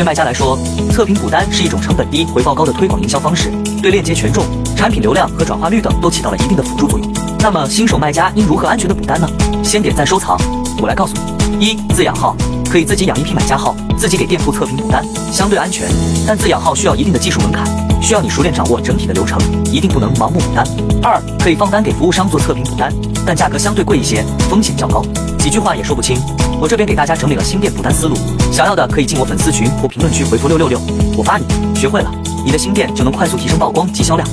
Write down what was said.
对卖家来说，测评补单是一种成本低、回报高的推广营销方式，对链接权重、产品流量和转化率等都起到了一定的辅助作用。那么，新手卖家应如何安全的补单呢？先点赞收藏，我来告诉你。一、自养号，可以自己养一批买家号，自己给店铺测评补单，相对安全。但自养号需要一定的技术门槛，需要你熟练掌握整体的流程，一定不能盲目补单。二、可以放单给服务商做测评补单，但价格相对贵一些，风险较高。几句话也说不清。我这边给大家整理了新店补单思路，想要的可以进我粉丝群或评论区回复六六六，我发你。学会了，你的新店就能快速提升曝光及销量。